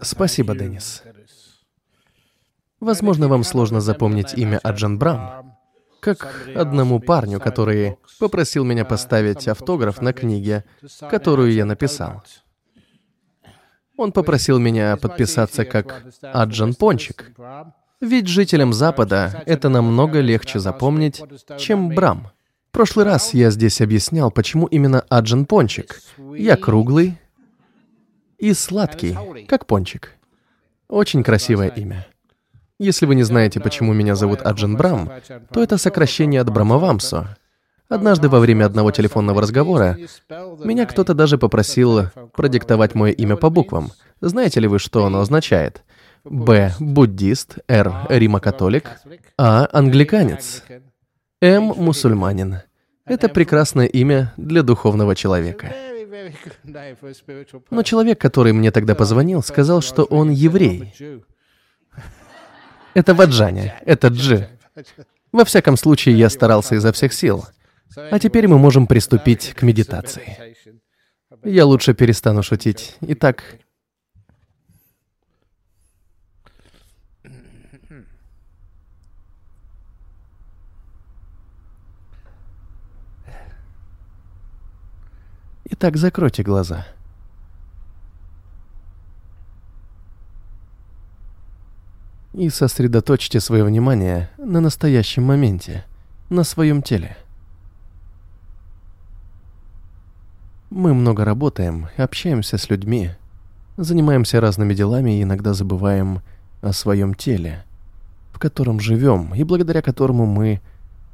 Спасибо, Деннис. Возможно, вам сложно запомнить имя Аджан Брам, как одному парню, который попросил меня поставить автограф на книге, которую я написал. Он попросил меня подписаться как Аджан Пончик. Ведь жителям Запада это намного легче запомнить, чем Брам. Прошлый раз я здесь объяснял, почему именно Аджан Пончик. Я круглый и сладкий, как пончик. Очень красивое имя. Если вы не знаете, почему меня зовут Аджан Брам, то это сокращение от Брамавамсо. Однажды во время одного телефонного разговора меня кто-то даже попросил продиктовать мое имя по буквам. Знаете ли вы, что оно означает? Б. Буддист. Р. Рима-католик. А. Англиканец. М. Мусульманин. Это прекрасное имя для духовного человека. Но человек, который мне тогда позвонил, сказал, что он еврей. Это Ваджаня, это Джи. Во всяком случае, я старался изо всех сил. А теперь мы можем приступить к медитации. Я лучше перестану шутить. Итак, Итак, закройте глаза. И сосредоточьте свое внимание на настоящем моменте, на своем теле. Мы много работаем, общаемся с людьми, занимаемся разными делами и иногда забываем о своем теле, в котором живем и благодаря которому мы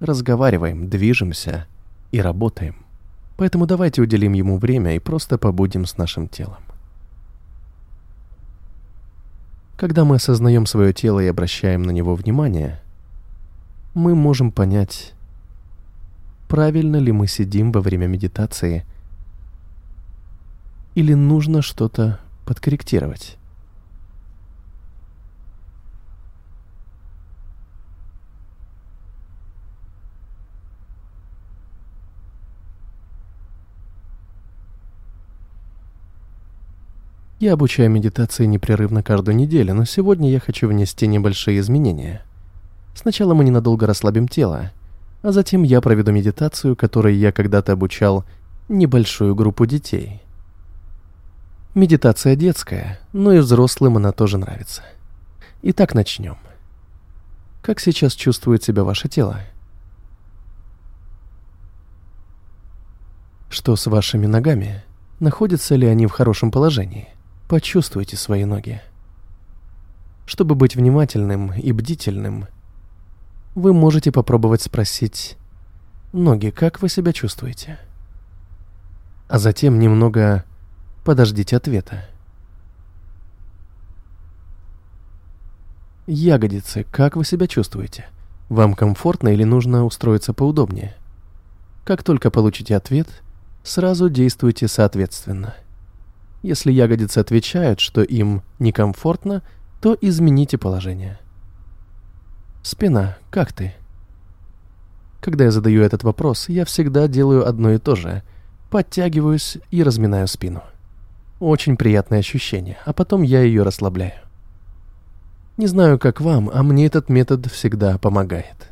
разговариваем, движемся и работаем. Поэтому давайте уделим ему время и просто побудем с нашим телом. Когда мы осознаем свое тело и обращаем на него внимание, мы можем понять, правильно ли мы сидим во время медитации или нужно что-то подкорректировать. Я обучаю медитации непрерывно каждую неделю, но сегодня я хочу внести небольшие изменения. Сначала мы ненадолго расслабим тело, а затем я проведу медитацию, которой я когда-то обучал небольшую группу детей. Медитация детская, но и взрослым она тоже нравится. Итак, начнем. Как сейчас чувствует себя ваше тело? Что с вашими ногами? Находятся ли они в хорошем положении? Почувствуйте свои ноги. Чтобы быть внимательным и бдительным, вы можете попробовать спросить «Ноги, как вы себя чувствуете?» А затем немного подождите ответа. Ягодицы, как вы себя чувствуете? Вам комфортно или нужно устроиться поудобнее? Как только получите ответ, сразу действуйте соответственно – если ягодицы отвечают, что им некомфортно, то измените положение. Спина, как ты? Когда я задаю этот вопрос, я всегда делаю одно и то же. Подтягиваюсь и разминаю спину. Очень приятное ощущение, а потом я ее расслабляю. Не знаю, как вам, а мне этот метод всегда помогает.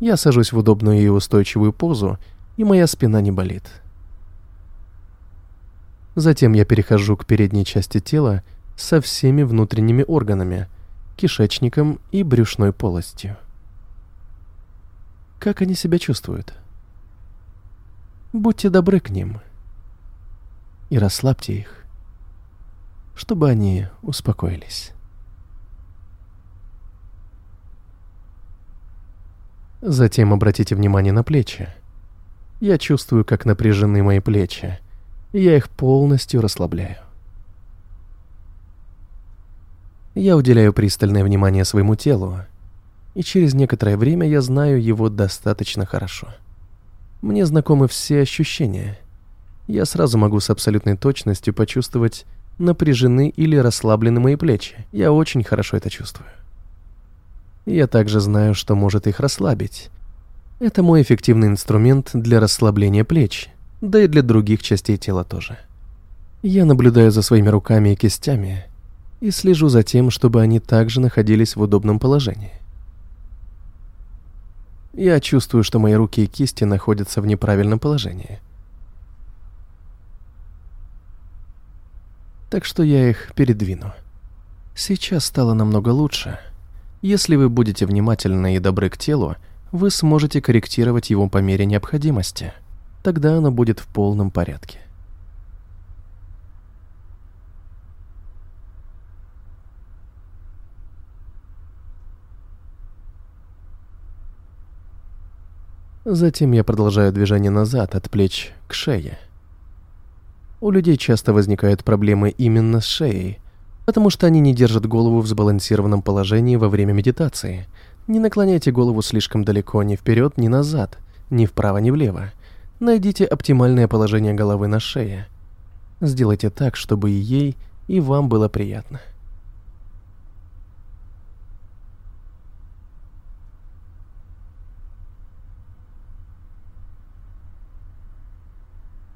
Я сажусь в удобную и устойчивую позу, и моя спина не болит. Затем я перехожу к передней части тела со всеми внутренними органами, кишечником и брюшной полостью. Как они себя чувствуют? Будьте добры к ним и расслабьте их, чтобы они успокоились. Затем обратите внимание на плечи. Я чувствую, как напряжены мои плечи, я их полностью расслабляю. Я уделяю пристальное внимание своему телу, и через некоторое время я знаю его достаточно хорошо. Мне знакомы все ощущения. Я сразу могу с абсолютной точностью почувствовать, напряжены или расслаблены мои плечи. Я очень хорошо это чувствую. Я также знаю, что может их расслабить. Это мой эффективный инструмент для расслабления плеч – да и для других частей тела тоже. Я наблюдаю за своими руками и кистями и слежу за тем, чтобы они также находились в удобном положении. Я чувствую, что мои руки и кисти находятся в неправильном положении. Так что я их передвину. Сейчас стало намного лучше. Если вы будете внимательны и добры к телу, вы сможете корректировать его по мере необходимости. Тогда оно будет в полном порядке. Затем я продолжаю движение назад от плеч к шее. У людей часто возникают проблемы именно с шеей, потому что они не держат голову в сбалансированном положении во время медитации. Не наклоняйте голову слишком далеко ни вперед, ни назад, ни вправо, ни влево. Найдите оптимальное положение головы на шее. Сделайте так, чтобы и ей, и вам было приятно.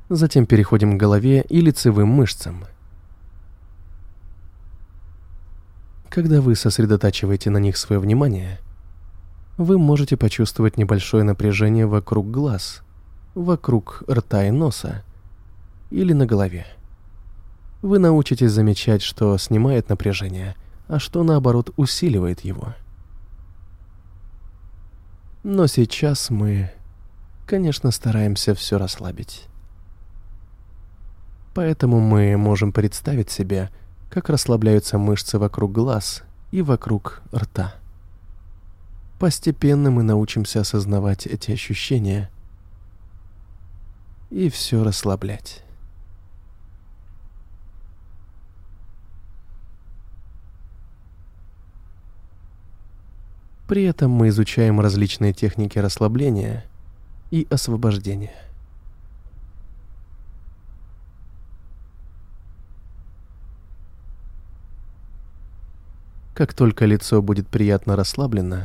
Затем переходим к голове и лицевым мышцам. Когда вы сосредотачиваете на них свое внимание, вы можете почувствовать небольшое напряжение вокруг глаз, вокруг рта и носа или на голове. Вы научитесь замечать, что снимает напряжение, а что наоборот усиливает его. Но сейчас мы, конечно, стараемся все расслабить. Поэтому мы можем представить себе, как расслабляются мышцы вокруг глаз и вокруг рта. Постепенно мы научимся осознавать эти ощущения и все расслаблять. При этом мы изучаем различные техники расслабления и освобождения. Как только лицо будет приятно расслаблено,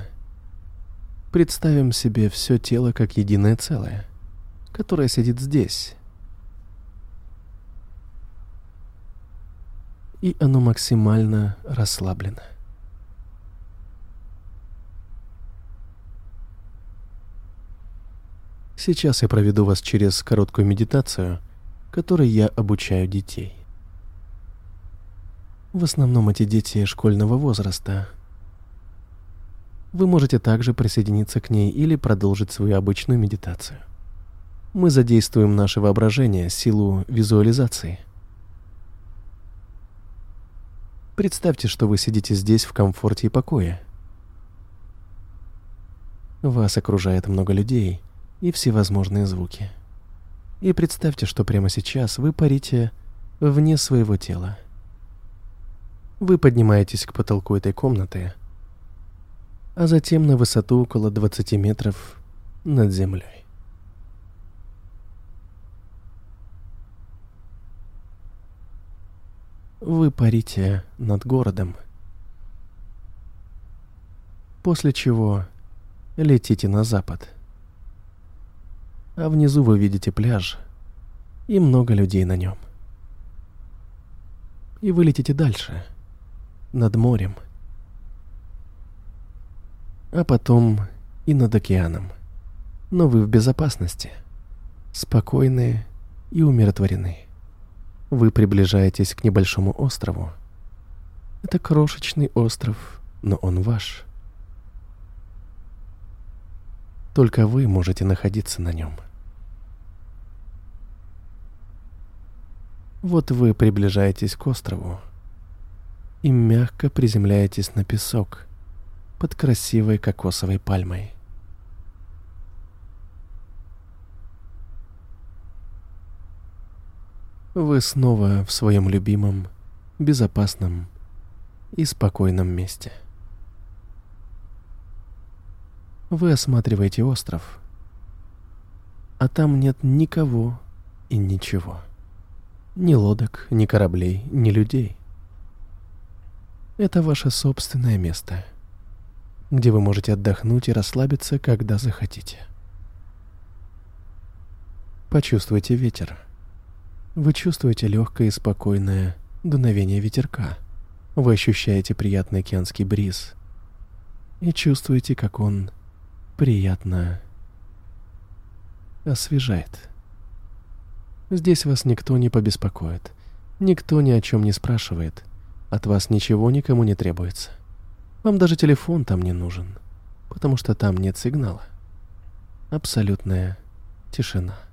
представим себе все тело как единое целое, которое сидит здесь. И оно максимально расслаблено. Сейчас я проведу вас через короткую медитацию, которой я обучаю детей. В основном эти дети школьного возраста. Вы можете также присоединиться к ней или продолжить свою обычную медитацию. Мы задействуем наше воображение, силу визуализации. Представьте, что вы сидите здесь в комфорте и покое. Вас окружает много людей и всевозможные звуки. И представьте, что прямо сейчас вы парите вне своего тела. Вы поднимаетесь к потолку этой комнаты, а затем на высоту около 20 метров над землей. Вы парите над городом, после чего летите на запад. А внизу вы видите пляж и много людей на нем. И вы летите дальше – над морем, а потом и над океаном. Но вы в безопасности, спокойные и умиротворены. Вы приближаетесь к небольшому острову. Это крошечный остров, но он ваш. Только вы можете находиться на нем. Вот вы приближаетесь к острову и мягко приземляетесь на песок под красивой кокосовой пальмой. Вы снова в своем любимом, безопасном и спокойном месте. Вы осматриваете остров, а там нет никого и ничего. Ни лодок, ни кораблей, ни людей. Это ваше собственное место, где вы можете отдохнуть и расслабиться, когда захотите. Почувствуйте ветер. Вы чувствуете легкое и спокойное дуновение ветерка. Вы ощущаете приятный океанский бриз. И чувствуете, как он приятно освежает. Здесь вас никто не побеспокоит. Никто ни о чем не спрашивает. От вас ничего никому не требуется. Вам даже телефон там не нужен, потому что там нет сигнала. Абсолютная тишина.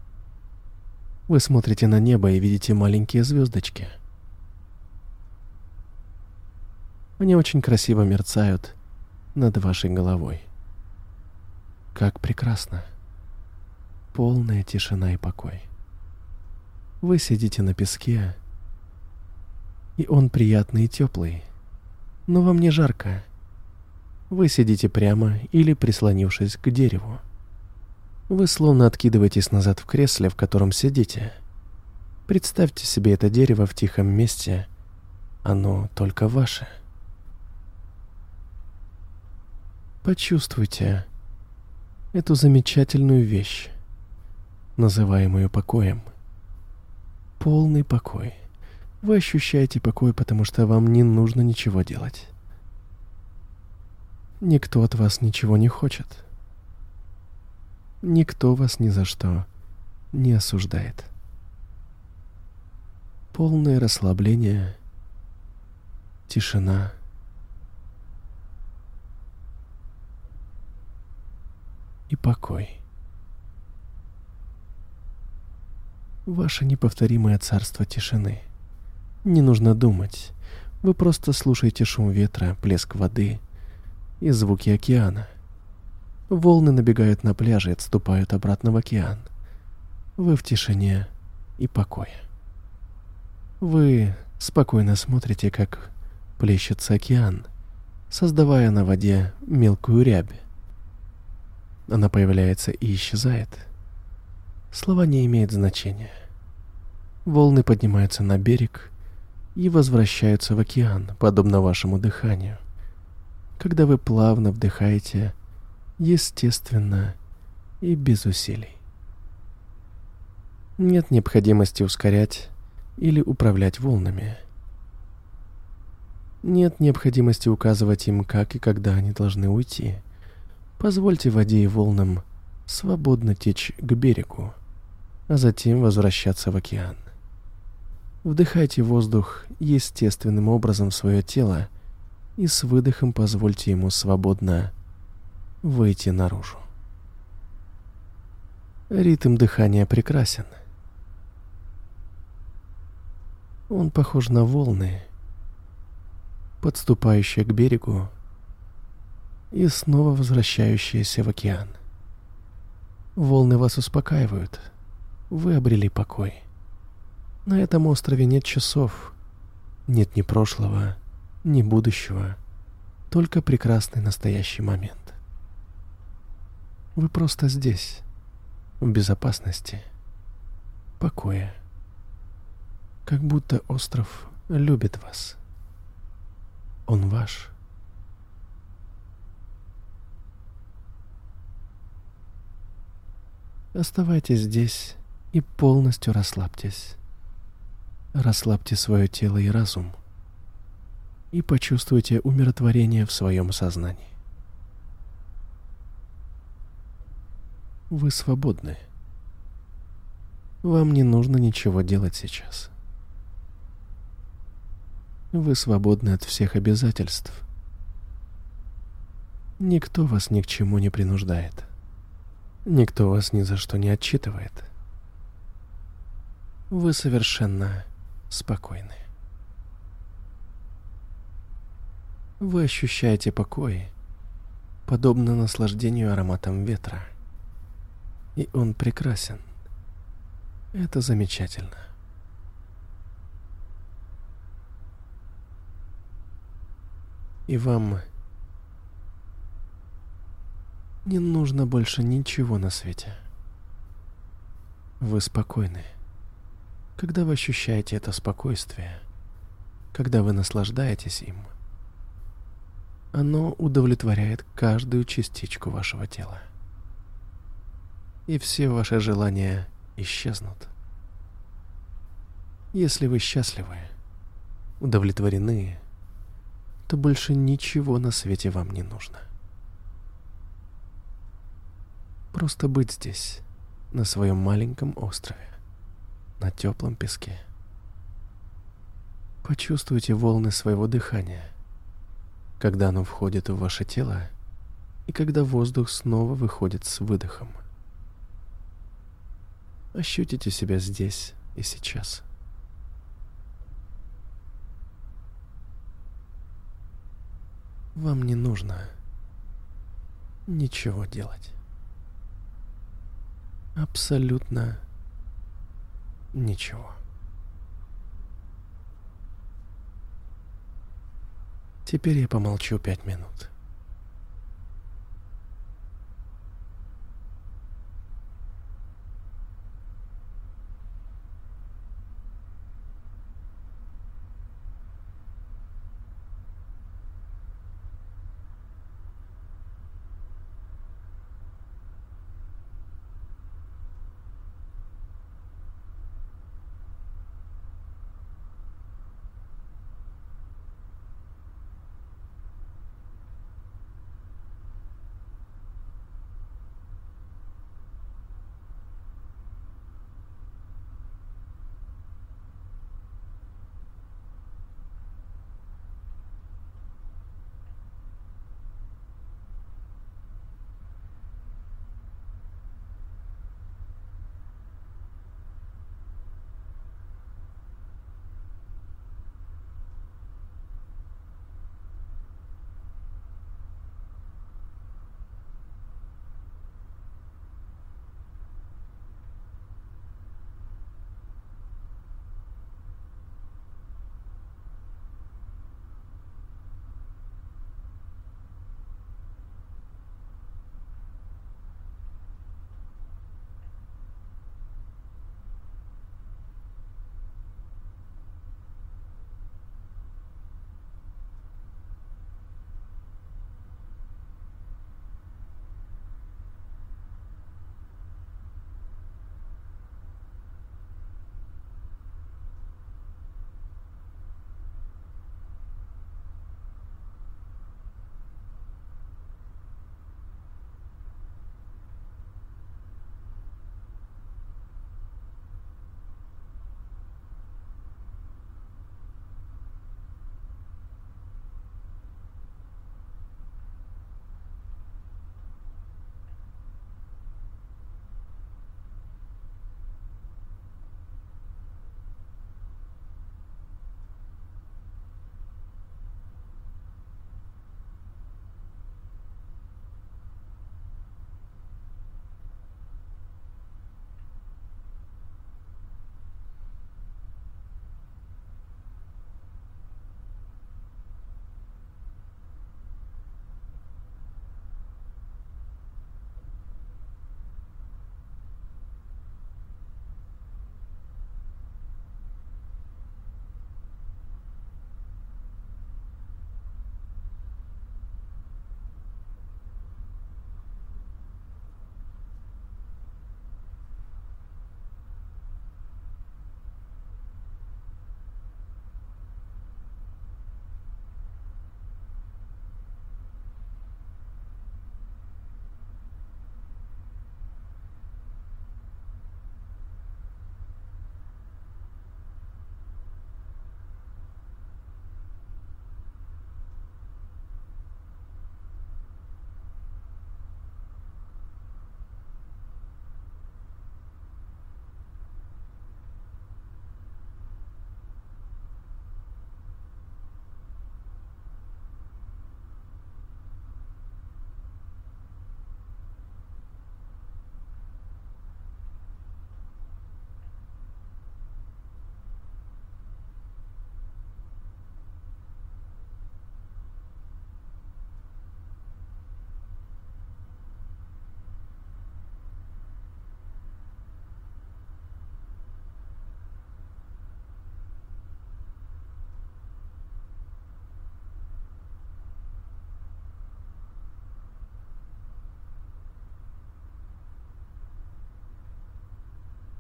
Вы смотрите на небо и видите маленькие звездочки. Они очень красиво мерцают над вашей головой. Как прекрасно. Полная тишина и покой. Вы сидите на песке, и он приятный и теплый, но вам не жарко. Вы сидите прямо или прислонившись к дереву. Вы словно откидываетесь назад в кресле, в котором сидите. Представьте себе это дерево в тихом месте. Оно только ваше. Почувствуйте эту замечательную вещь, называемую покоем. Полный покой. Вы ощущаете покой, потому что вам не нужно ничего делать. Никто от вас ничего не хочет. Никто вас ни за что не осуждает. Полное расслабление, тишина. И покой. Ваше неповторимое царство тишины — не нужно думать. Вы просто слушаете шум ветра, плеск воды и звуки океана. Волны набегают на пляже и отступают обратно в океан. Вы в тишине и покое. Вы спокойно смотрите, как плещется океан, создавая на воде мелкую рябь. Она появляется и исчезает. Слова не имеют значения. Волны поднимаются на берег и возвращаются в океан, подобно вашему дыханию. Когда вы плавно вдыхаете, естественно и без усилий. Нет необходимости ускорять или управлять волнами. Нет необходимости указывать им, как и когда они должны уйти. Позвольте воде и волнам свободно течь к берегу, а затем возвращаться в океан. Вдыхайте воздух естественным образом в свое тело и с выдохом позвольте ему свободно выйти наружу. Ритм дыхания прекрасен. Он похож на волны, подступающие к берегу и снова возвращающиеся в океан. Волны вас успокаивают, вы обрели покой. На этом острове нет часов, нет ни прошлого, ни будущего, только прекрасный настоящий момент. Вы просто здесь, в безопасности, покое. Как будто остров любит вас. Он ваш. Оставайтесь здесь и полностью расслабьтесь. Расслабьте свое тело и разум и почувствуйте умиротворение в своем сознании. Вы свободны. Вам не нужно ничего делать сейчас. Вы свободны от всех обязательств. Никто вас ни к чему не принуждает. Никто вас ни за что не отчитывает. Вы совершенно спокойны. Вы ощущаете покой, подобно наслаждению ароматом ветра. И он прекрасен. Это замечательно. И вам не нужно больше ничего на свете. Вы спокойны. Когда вы ощущаете это спокойствие, когда вы наслаждаетесь им, оно удовлетворяет каждую частичку вашего тела. И все ваши желания исчезнут. Если вы счастливы, удовлетворены, то больше ничего на свете вам не нужно. Просто быть здесь, на своем маленьком острове, на теплом песке. Почувствуйте волны своего дыхания, когда оно входит в ваше тело и когда воздух снова выходит с выдохом. Ощутите себя здесь и сейчас. Вам не нужно ничего делать. Абсолютно ничего. Теперь я помолчу пять минут.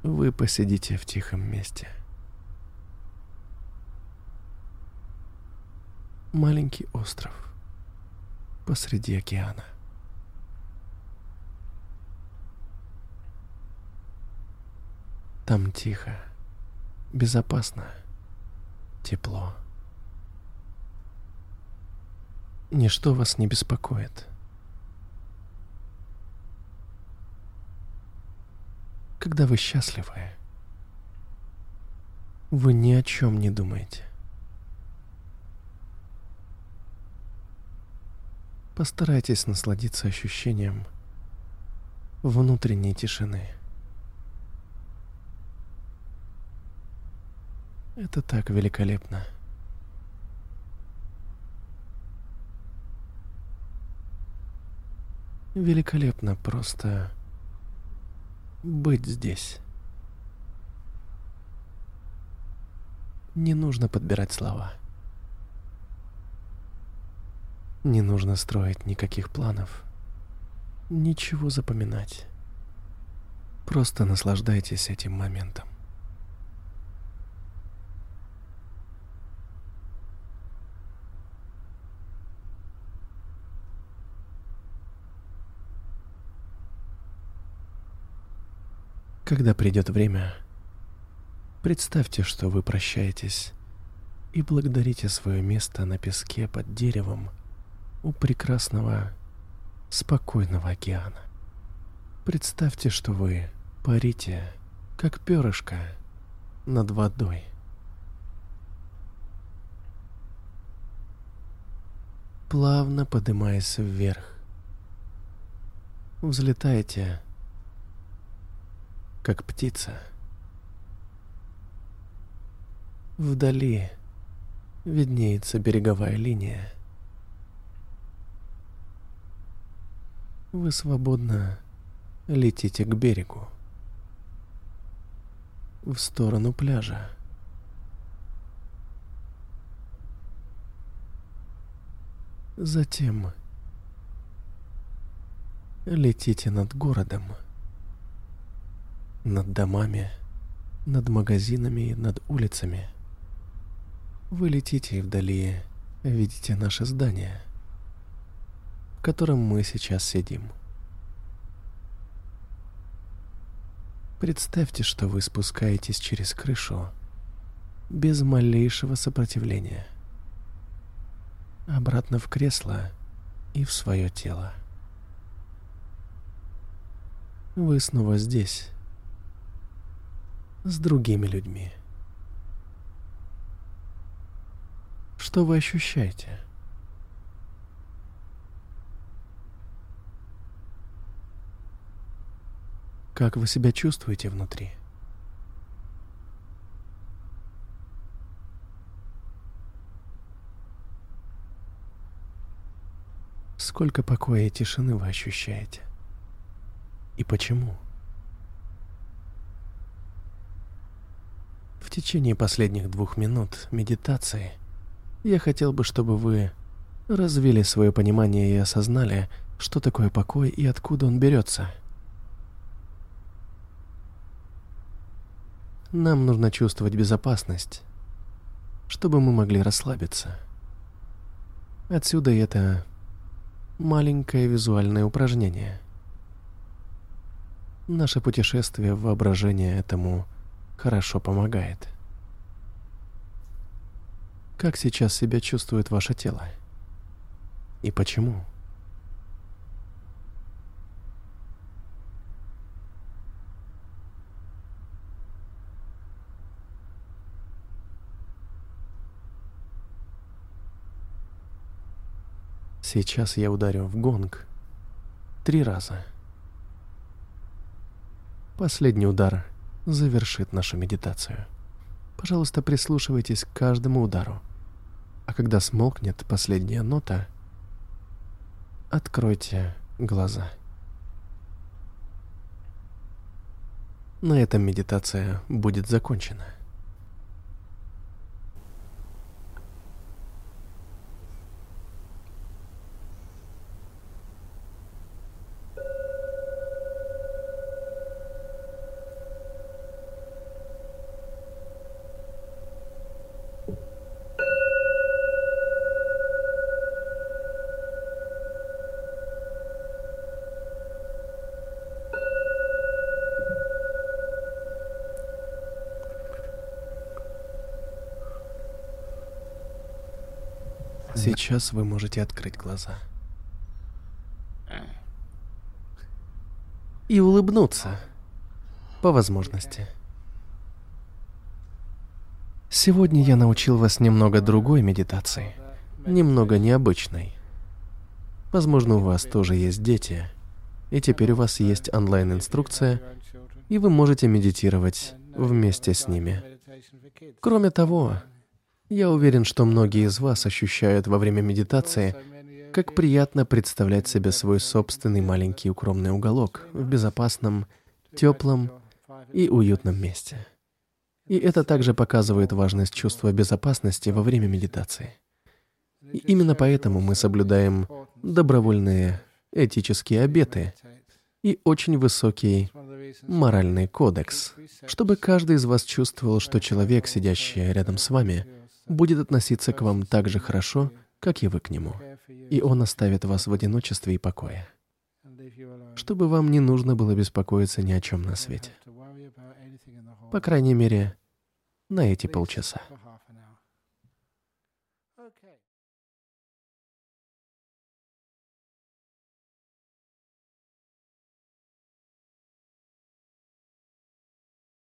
Вы посидите в тихом месте. Маленький остров посреди океана. Там тихо, безопасно, тепло. Ничто вас не беспокоит. Когда вы счастливы, вы ни о чем не думаете. Постарайтесь насладиться ощущением внутренней тишины. Это так великолепно. Великолепно просто быть здесь. Не нужно подбирать слова. Не нужно строить никаких планов. Ничего запоминать. Просто наслаждайтесь этим моментом. Когда придет время, представьте, что вы прощаетесь и благодарите свое место на песке под деревом у прекрасного, спокойного океана. Представьте, что вы парите, как перышко, над водой. Плавно поднимаясь вверх, взлетаете как птица. Вдали виднеется береговая линия. Вы свободно летите к берегу, в сторону пляжа. Затем летите над городом над домами, над магазинами, над улицами. Вы летите и вдали видите наше здание, в котором мы сейчас сидим. Представьте, что вы спускаетесь через крышу без малейшего сопротивления. Обратно в кресло и в свое тело. Вы снова здесь, с другими людьми. Что вы ощущаете? Как вы себя чувствуете внутри? Сколько покоя и тишины вы ощущаете? И почему? В течение последних двух минут медитации я хотел бы, чтобы вы развили свое понимание и осознали, что такое покой и откуда он берется. Нам нужно чувствовать безопасность, чтобы мы могли расслабиться. Отсюда это маленькое визуальное упражнение. Наше путешествие в воображение этому хорошо помогает. Как сейчас себя чувствует ваше тело? И почему? Сейчас я ударю в гонг три раза. Последний удар завершит нашу медитацию. Пожалуйста, прислушивайтесь к каждому удару. А когда смолкнет последняя нота, откройте глаза. На этом медитация будет закончена. Сейчас вы можете открыть глаза. И улыбнуться. По возможности. Сегодня я научил вас немного другой медитации. Немного необычной. Возможно, у вас тоже есть дети. И теперь у вас есть онлайн-инструкция, и вы можете медитировать вместе с ними. Кроме того, я уверен, что многие из вас ощущают во время медитации, как приятно представлять себе свой собственный маленький укромный уголок в безопасном, теплом и уютном месте. И это также показывает важность чувства безопасности во время медитации. И именно поэтому мы соблюдаем добровольные этические обеты и очень высокий моральный кодекс, чтобы каждый из вас чувствовал, что человек, сидящий рядом с вами, будет относиться к вам так же хорошо, как и вы к нему, и он оставит вас в одиночестве и покое, чтобы вам не нужно было беспокоиться ни о чем на свете. По крайней мере, на эти полчаса.